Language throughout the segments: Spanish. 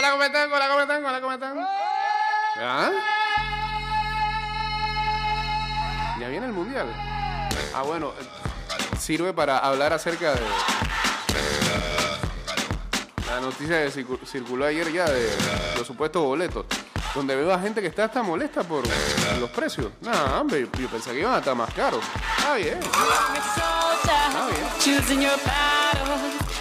Hola, ¿cómo están? Hola, ¿cómo están? Hola, ¿cómo están? ¿Ya? Ya viene el mundial. Ah, bueno, eh, sirve para hablar acerca de la noticia que circu- circuló ayer ya de los supuestos boletos. Donde veo a gente que está hasta molesta por los precios. Nah, hombre, yo pensé que iban a estar más caros. Bien. soldier, bien.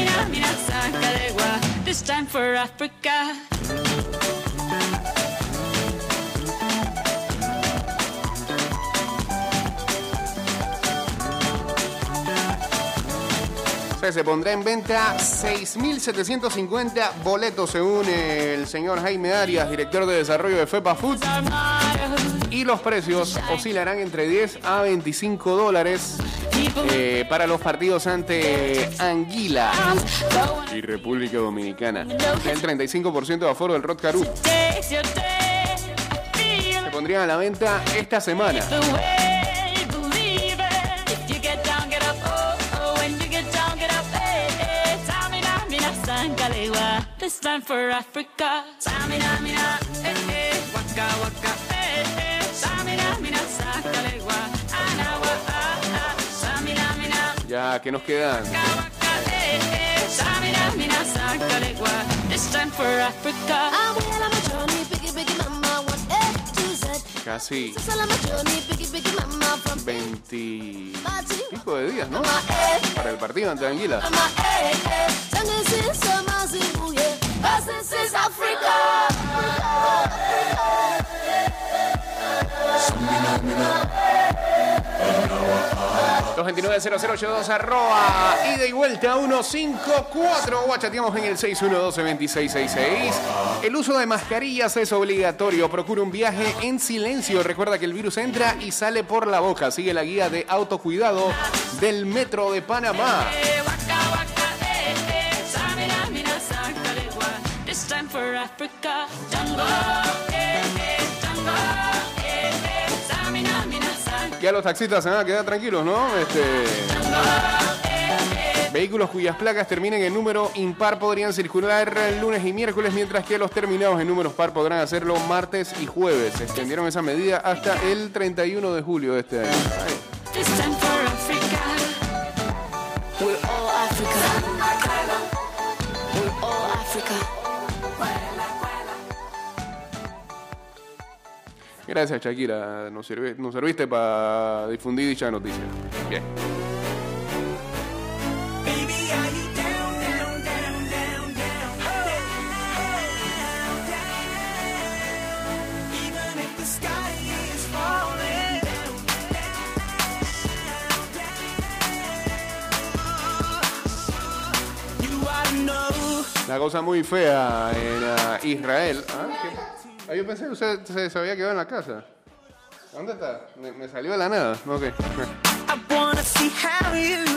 Samina, mina, sangalewa, this time for Africa. Se pondrá en venta 6.750 boletos según el señor Jaime Arias, director de desarrollo de FEPA Food. Y los precios oscilarán entre 10 a 25 dólares eh, para los partidos ante Anguila y República Dominicana. El 35% de aforo del Rod Caru se pondrían a la venta esta semana. Ya que nos quedan eh, eh. Casi Still on my journey, biggie, biggie, mama, from 20 my to pico de días, ¿no? Para el partido ante Anguila. This is Africa. 229-0082 arroba ida y vuelta 154 o en el 612-2666 el uso de mascarillas es obligatorio procura un viaje en silencio recuerda que el virus entra y sale por la boca sigue la guía de autocuidado del metro de Panamá Africa. Jungle, eh, eh, jungle, sangalewa. ya los taxistas se van a tranquilos ¿no? Este... Vehículos cuyas placas terminen en número impar podrían circular lunes y miércoles, mientras que los terminados en números par podrán hacerlo martes y jueves. Extendieron esa medida hasta el 31 de julio de este año. Gracias, Shakira. Nos, serviste para difundir dicha noticia. Bien. Una cosa muy fea en ah, Israel. ¿Ah? Ah, yo pensé que usted se, se había quedado en la casa. ¿Dónde está? Me, me salió de la nada. Ok. I wanna see how you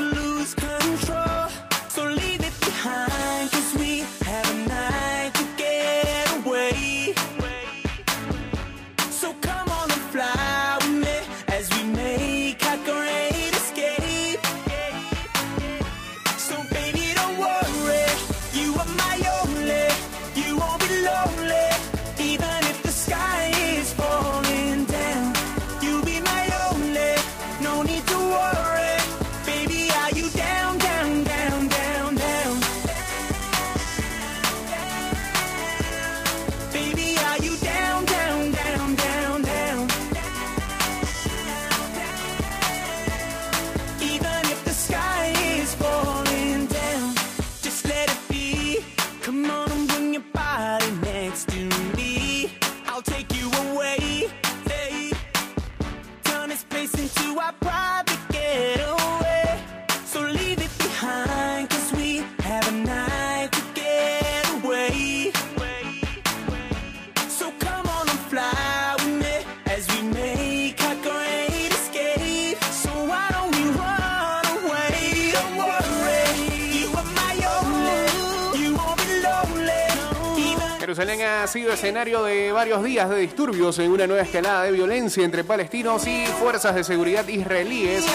escenario de varios días de disturbios en una nueva escalada de violencia entre palestinos y fuerzas de seguridad israelíes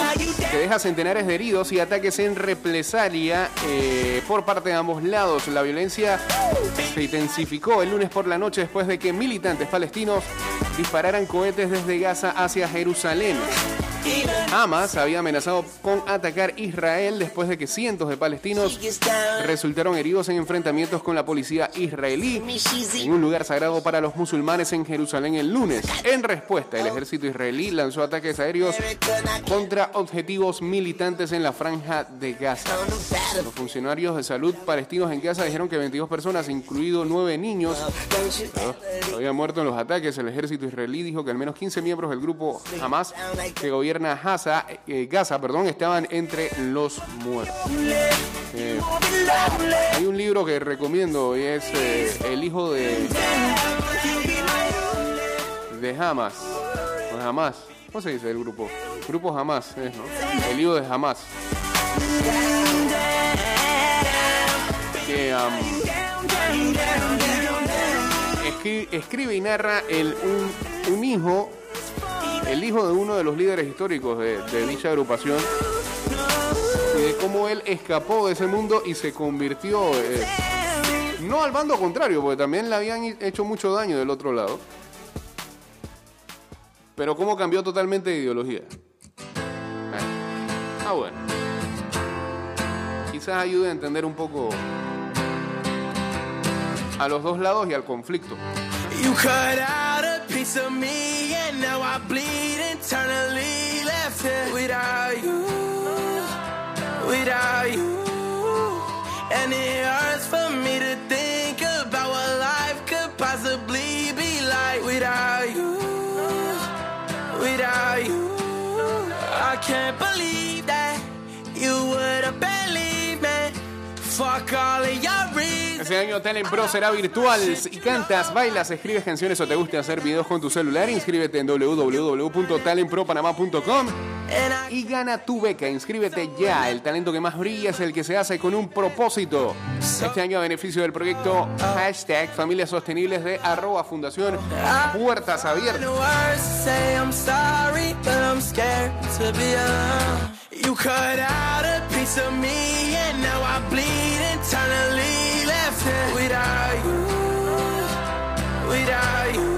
que deja centenares de heridos y ataques en represalia eh, por parte de ambos lados. La violencia se intensificó el lunes por la noche después de que militantes palestinos dispararan cohetes desde Gaza hacia Jerusalén. Hamas había amenazado con atacar Israel después de que cientos de palestinos resultaron heridos en enfrentamientos con la policía israelí en un lugar sagrado para los musulmanes en Jerusalén el lunes. En respuesta, el ejército israelí lanzó ataques aéreos contra objetivos militantes en la franja de Gaza. Los funcionarios de salud palestinos en Gaza dijeron que 22 personas, incluidos 9 niños, habían muerto en los ataques. El ejército israelí dijo que al menos 15 miembros del grupo Hamas que gobierna Gaza, eh, Gaza perdón, estaban entre los muertos. Eh, hay un libro que recomiendo y es eh, El hijo de, de Hamas. No, Hamas. ¿Cómo se dice el grupo? Grupo es, ¿no? El hijo de Hamas. Que um, escri- escribe y narra el, un, un hijo, el hijo de uno de los líderes históricos de, dicha agrupación y de cómo él escapó de ese mundo y se convirtió eh, no al bando contrario, porque también le habían hecho mucho daño del otro lado, pero cómo cambió totalmente de ideología. Eh, Ah, bueno. Quizás ayude a entender un poco a los dos lados y al conflicto. You cut out a piece of me, and now I bleed without. And it hurts Este año Talent Pro será virtual. Si cantas, bailas, escribes canciones o te gusta hacer videos con tu celular, inscríbete en www.talentpropanamá.com y gana tu beca. Inscríbete ya. El talento que más brilla es el que se hace con un propósito. Este año a beneficio del proyecto hashtag Familias Sostenibles de arroba Fundación Puertas Abiertas. You cut out a piece of me, and now I bleed internally. Left here without you, without you.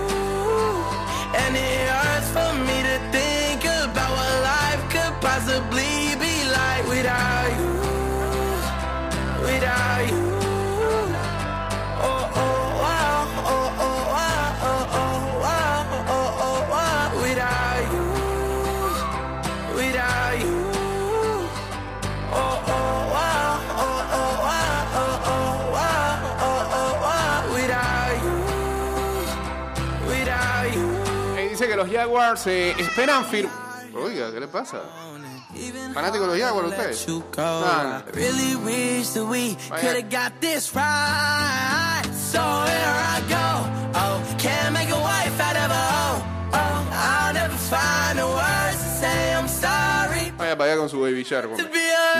And it hurts for me to think about what life could possibly be like without you, without you. Jaguars eh, esperan fir... Oiga, ¿qué le pasa? ¿Fanático de los Jaguars ustedes? Ah. Vaya. Oh. Oh, para allá con su Baby Shark.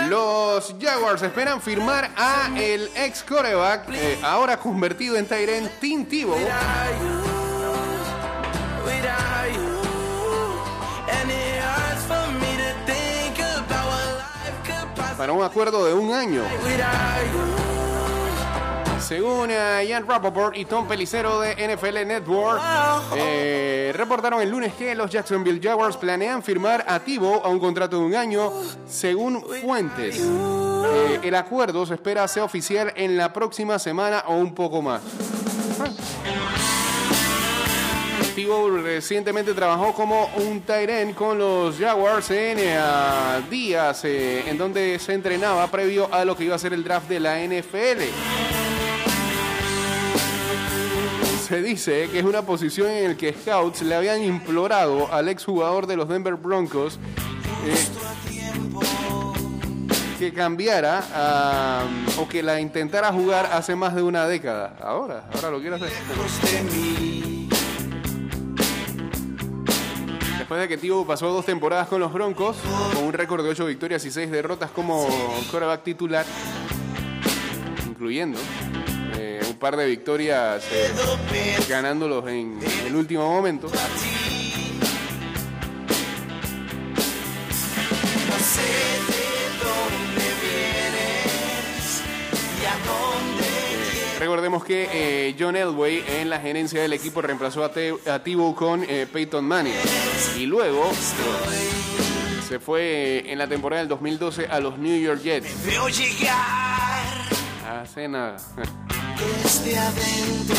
Los Jaguars esperan firmar a el ex coreback, eh, ahora convertido en Tyren Tim Tebow, para un acuerdo de un año. Según Ian Rappaport y Tom Pelicero de NFL Network, eh, reportaron el lunes que los Jacksonville Jaguars planean firmar a Tebow a un contrato de un año, según fuentes. Eh, el acuerdo se espera sea oficial en la próxima semana o un poco más. Recientemente trabajó como un end con los Jaguars en eh, días eh, en donde se entrenaba previo a lo que iba a ser el draft de la NFL. Se dice que es una posición en la que scouts le habían implorado al exjugador de los Denver Broncos eh, que cambiara ah, o que la intentara jugar hace más de una década. Ahora, ahora lo quiere hacer. Después de que Tebow pasó dos temporadas con los Broncos, con un récord de 8 victorias y 6 derrotas como quarterback titular, incluyendo eh, un par de victorias eh, ganándolos en el último momento. Recordemos que eh, John Elway en la gerencia del equipo reemplazó a, Te- a con eh, Peyton Manning. Y luego eh, se fue en la temporada del 2012 a los New York Jets. veo llegar Hace nada. desde adentro.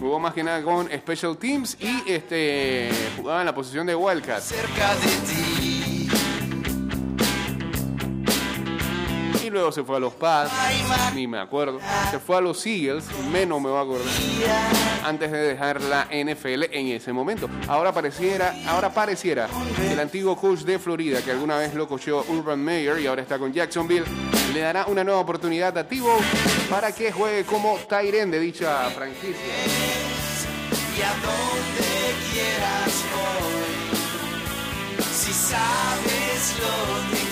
Jugó más que nada con Special Teams y este jugaba en la posición de Wildcat. cerca de ti. Luego se fue a los Pats, ni me acuerdo. Se fue a los Eagles, menos me va a acordar. Antes de dejar la NFL en ese momento. Ahora pareciera, ahora pareciera el antiguo coach de Florida, que alguna vez lo coachó Urban Meyer y ahora está con Jacksonville, le dará una nueva oportunidad a Tebow para que juegue como Tyren de dicha franquicia. Y a donde quieras voy. Si sabes lo que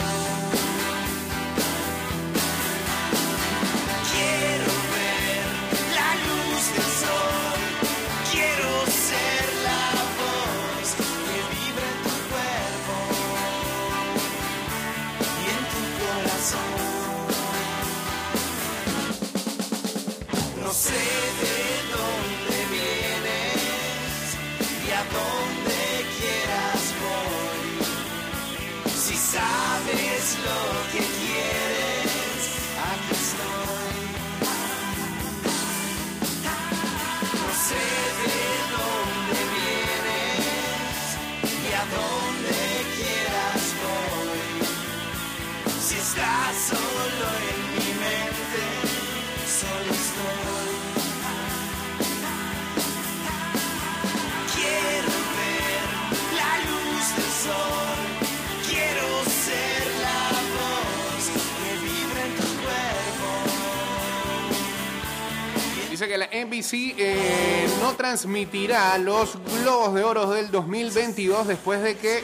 Si estás solo en mi mente, solo estoy. Quiero ver la luz del sol. Quiero ser la voz que vibra en tu cuerpo. Dice que la NBC eh, no transmitirá los Globos de Oro del 2022 después de que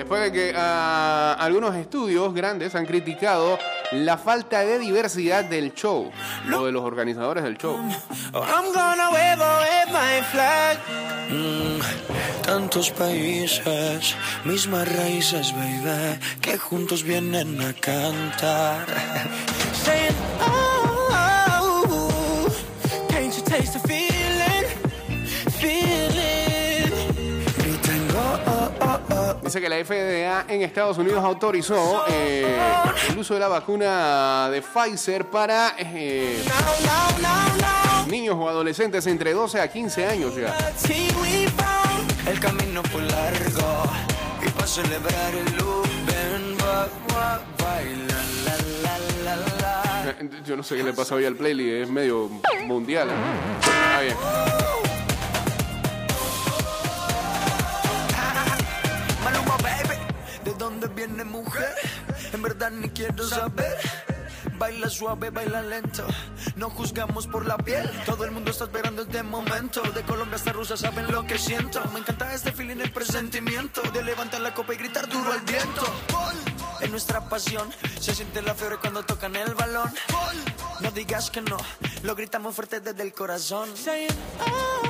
después de que ah, algunos estudios grandes han criticado la falta de diversidad del show o de los organizadores del show. I'm gonna wave my flag. Mm, tantos países, mismas raíces, baby, que juntos vienen a cantar. Saying, oh, Dice que la FDA en Estados Unidos autorizó eh, el uso de la vacuna de Pfizer para eh, niños o adolescentes entre 12 a 15 años ya. El camino fue largo y para celebrar el. Eh, Yo no sé qué le pasa hoy al playlist, es medio mundial. ¿eh? Bien. Dónde viene mujer? En verdad ni quiero saber. Baila suave, baila lento. No juzgamos por la piel. Todo el mundo está esperando este momento. De Colombia hasta Rusia saben lo que siento. Me encanta este feeling, el presentimiento. De levantar la copa y gritar duro al viento. En nuestra pasión se siente la fiebre cuando tocan el balón. No digas que no, lo gritamos fuerte desde el corazón. Oh,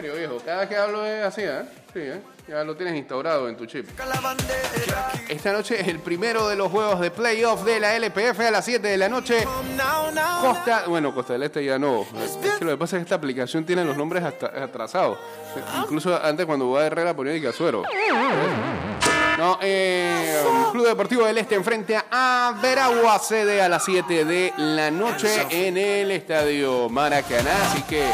serio, viejo. Cada que hablo es así, ¿eh? Sí, ¿eh? Ya lo tienes instaurado en tu chip. Esta noche es el primero de los juegos de playoff de la LPF a las 7 de la noche. Costa, bueno, Costa del Este ya no. Es que lo que pasa es que esta aplicación tiene los nombres hasta atrasados. Incluso antes cuando jugaba Herrera ponía de Casuero. No, eh, Deportivo del Este enfrente a Veragua, sede a las 7 de la noche en el Estadio Maracaná. Así que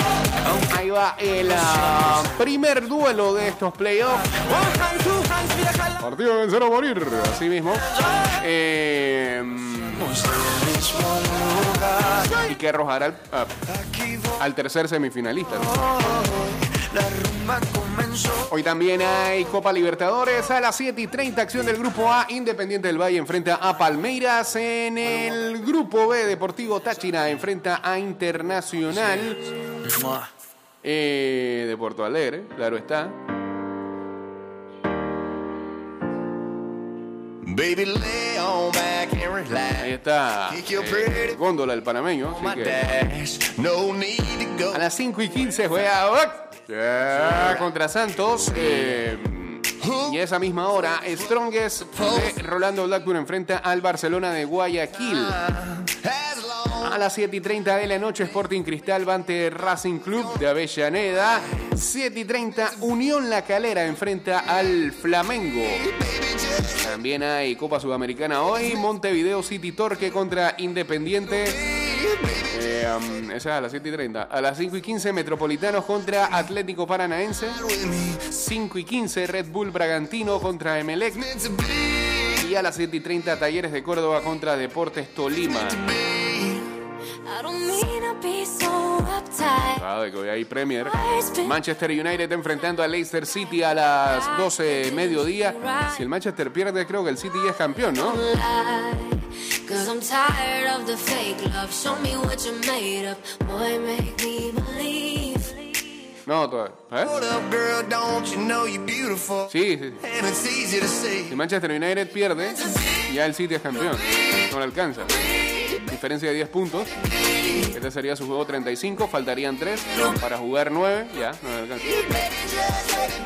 ahí va el ah, primer duelo de estos playoffs. Partido de vencer o morir, así mismo. Eh, y que arrojará al, a- Aquí voy, al tercer semifinalista. La rumba comenzó. Hoy también hay Copa Libertadores a las 7 y 30, acción del Grupo A. Independiente del Valle enfrenta a Palmeiras. En el Grupo B, Deportivo Táchira enfrenta a Internacional eh, de Porto Alegre, claro está. Baby, lay on back and relax. Ahí está eh, Góndola, el panameño. Así que a las 5 y 15 juega ¡Uy! contra Santos. eh, y a esa misma hora, Strongest de Rolando Blackburn enfrenta al Barcelona de Guayaquil. A las 7 y 30 de la noche, Sporting Cristal va ante Racing Club de Avellaneda. 7 y 30, Unión La Calera enfrenta al Flamengo. También hay Copa Sudamericana hoy. Montevideo City Torque contra Independiente. Eh, um, esa es a las 7 y 30. A las 5 y 15, Metropolitanos contra Atlético Paranaense. 5 y 15, Red Bull Bragantino contra Emelec. Y a las 7 y 30, Talleres de Córdoba contra Deportes Tolima. Sabe que hoy hay Premier. Manchester United enfrentando a Leicester City a las 12 de mediodía. Si el Manchester pierde, creo que el City ya es campeón, ¿no? Cause I'm tired of the fake love. Show me what you're made of. Boy, make me believe. No, todavía. ¿Eh? Hold up, girl, don't you know you're beautiful? Sí, sí. And it's easy to see. Si Manchester United pierde, ya el City es campeón. No le alcanza. Diferencia de 10 puntos. Este sería su juego 35. Faltarían 3 para jugar 9. Ya, no alcanza.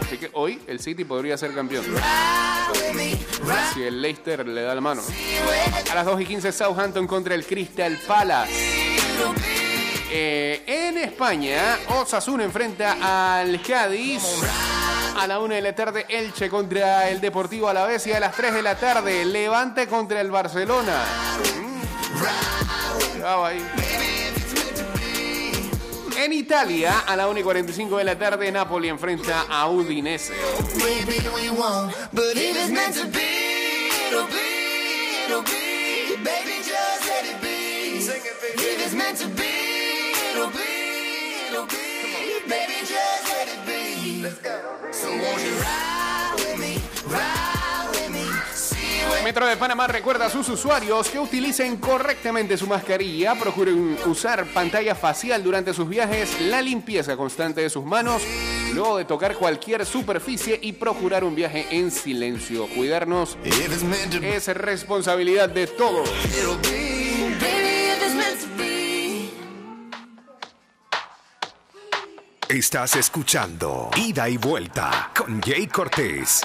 Así que hoy el City podría ser campeón. Si el Leicester le da la mano. A las 2 y 15 Southampton contra el Crystal Palace. Eh, en España, Osasuna enfrenta al Cádiz. A la 1 de la tarde, Elche contra el Deportivo Alavés. Y a las 3 de la tarde, Levante contra el Barcelona. Cuidado ahí. En Italia, a la 1 y 45 de la tarde, Napoli enfrenta a Udinese. So won't you ride Metro de Panamá recuerda a sus usuarios que utilicen correctamente su mascarilla, procuren usar pantalla facial durante sus viajes, la limpieza constante de sus manos, luego de tocar cualquier superficie y procurar un viaje en silencio. Cuidarnos es responsabilidad de todos. Estás escuchando Ida y Vuelta con Jay Cortés.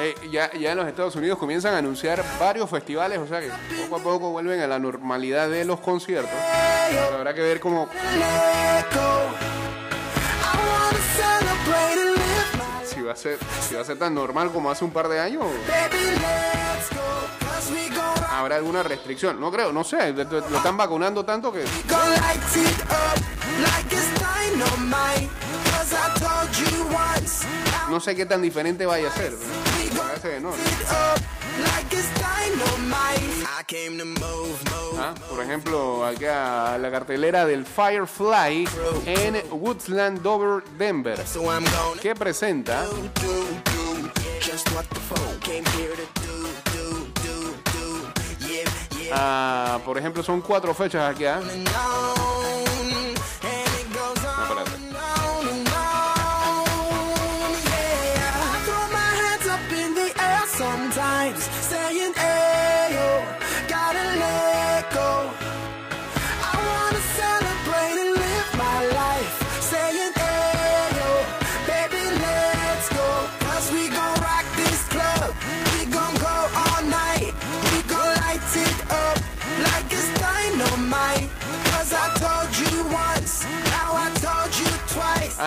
Eh, ya, ya en los Estados Unidos comienzan a anunciar varios festivales, o sea que poco a poco vuelven a la normalidad de los conciertos. Habrá que ver cómo si va a ser si va a ser tan normal como hace un par de años. ¿Habrá alguna restricción? No creo, no sé. Lo están vacunando tanto que. No sé qué tan diferente vaya a ser. Parece que no. Move, move. Ah, Por ejemplo, acá la cartelera del Firefly en Woodsland Dover, Denver, que presenta. Ah, por ejemplo, son cuatro fechas aquí.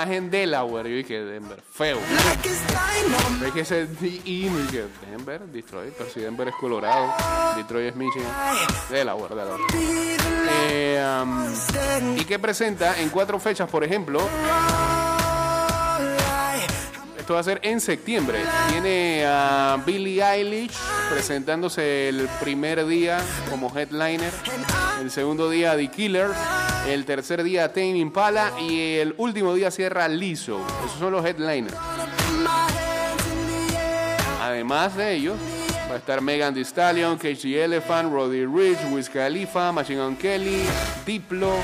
Twice, Ah, en Delaware, yo dije Denver. Feo. Es que ese D y no dije Denver, Detroit. Pero si Denver es Colorado, Detroit es Michigan. Delaware, Delaware. Eh, um, y que presenta en cuatro fechas, por ejemplo. Esto va a ser en septiembre. Tiene a Billie Eilish presentándose el primer día como headliner. El segundo día The Killers. El tercer día Tame Impala. Y el último día cierra Lizzo. Esos son los headliners. The. Además de ellos, va a estar Megan Thee Stallion, KG Elephant, Roddy Rich, Wiz Khalifa, Machine Gun Kelly, Diplo,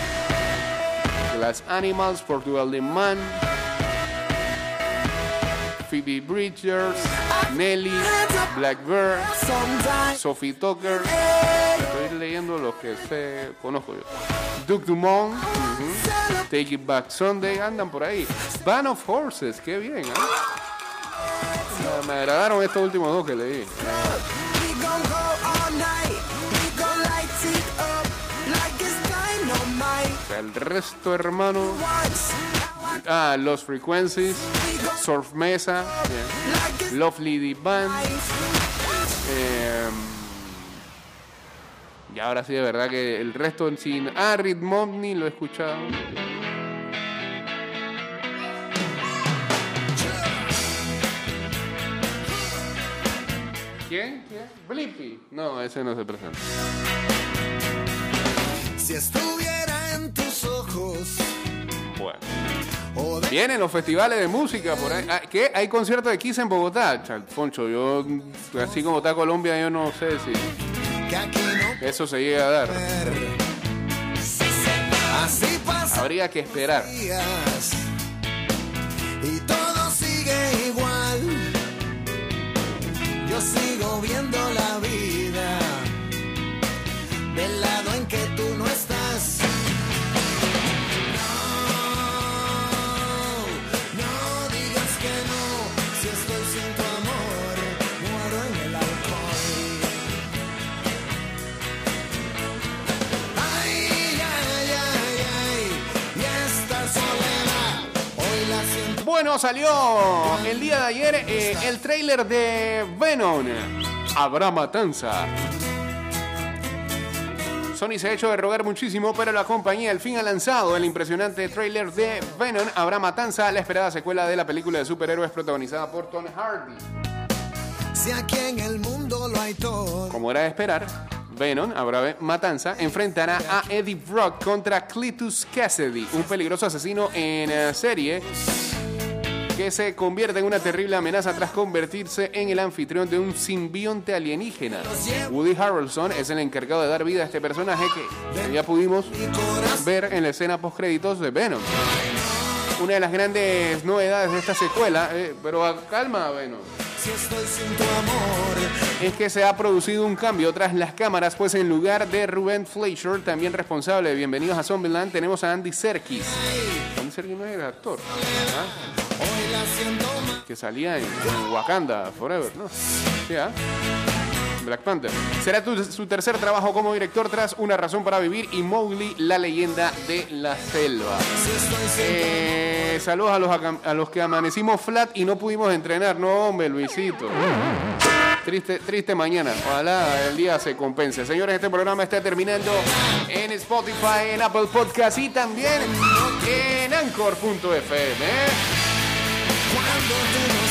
Glass Animals, Portugal The Man, Phoebe Bridgers, Nelly, Blackbird, Sophie Tucker. Estoy leyendo los que sé, conozco yo. Duke Dumont. Take It Back Sunday, andan por ahí. Band of Horses, qué bien, ¿ah? Me- agradaron estos últimos dos que leí. el resto, hermano. Ah, Los Frequencies, Surf Mesa, Lovely Deep Band. eh, y ahora sí, de verdad que el resto sin. Ah, Rhythmomni lo he escuchado. ¿Quién? ¿Quién? Blippi. No, ese no se presenta. Si estuviera en tus ojos. Vienen los festivales de música por ahí. Ah, ¿Qué? ¿Hay conciertos de Kiss en Bogotá? Chalfoncho, yo, así como está Colombia, yo no sé si eso se llega a dar. Habría que esperar. y todo sigue igual. Yo sigo viendo la vida Bueno, salió el día de ayer eh, el tráiler de Venom. Habrá matanza. Sony se ha hecho de rogar muchísimo, pero la compañía al fin ha lanzado el impresionante tráiler de Venom. Habrá matanza, la esperada secuela de la película de superhéroes protagonizada por Tom Hardy. Si aquí en el mundo lo hay todo. Como era de esperar, Venom, habrá matanza, enfrentará a Eddie Brock contra Cletus Cassidy, un peligroso asesino en eh, serie que se convierte en una terrible amenaza tras convertirse en el anfitrión de un simbionte alienígena. Woody Harrelson es el encargado de dar vida a este personaje que ya pudimos ver en la escena post créditos de Venom. Una de las grandes novedades de esta secuela, eh, pero calma Venom, es que se ha producido un cambio tras las cámaras, pues en lugar de Ruben Fleischer, también responsable de Bienvenidos a Zombieland, tenemos a Andy Serkis. Andy Serkis no es el actor, ¿ah? Que salía en, Wakanda Forever, ¿no? ¿ah? Black Panther. Será su tercer trabajo como director tras Una razón para vivir y Mowgli, la leyenda de la selva. Eh, saludos a los, a los que amanecimos flat y no pudimos entrenar. No, hombre, Luisito. Triste, triste mañana. Ojalá el día se compense. Señores, este programa está terminando en Spotify, en Apple Podcast y también en Anchor.fm. ¿eh? cuando tú no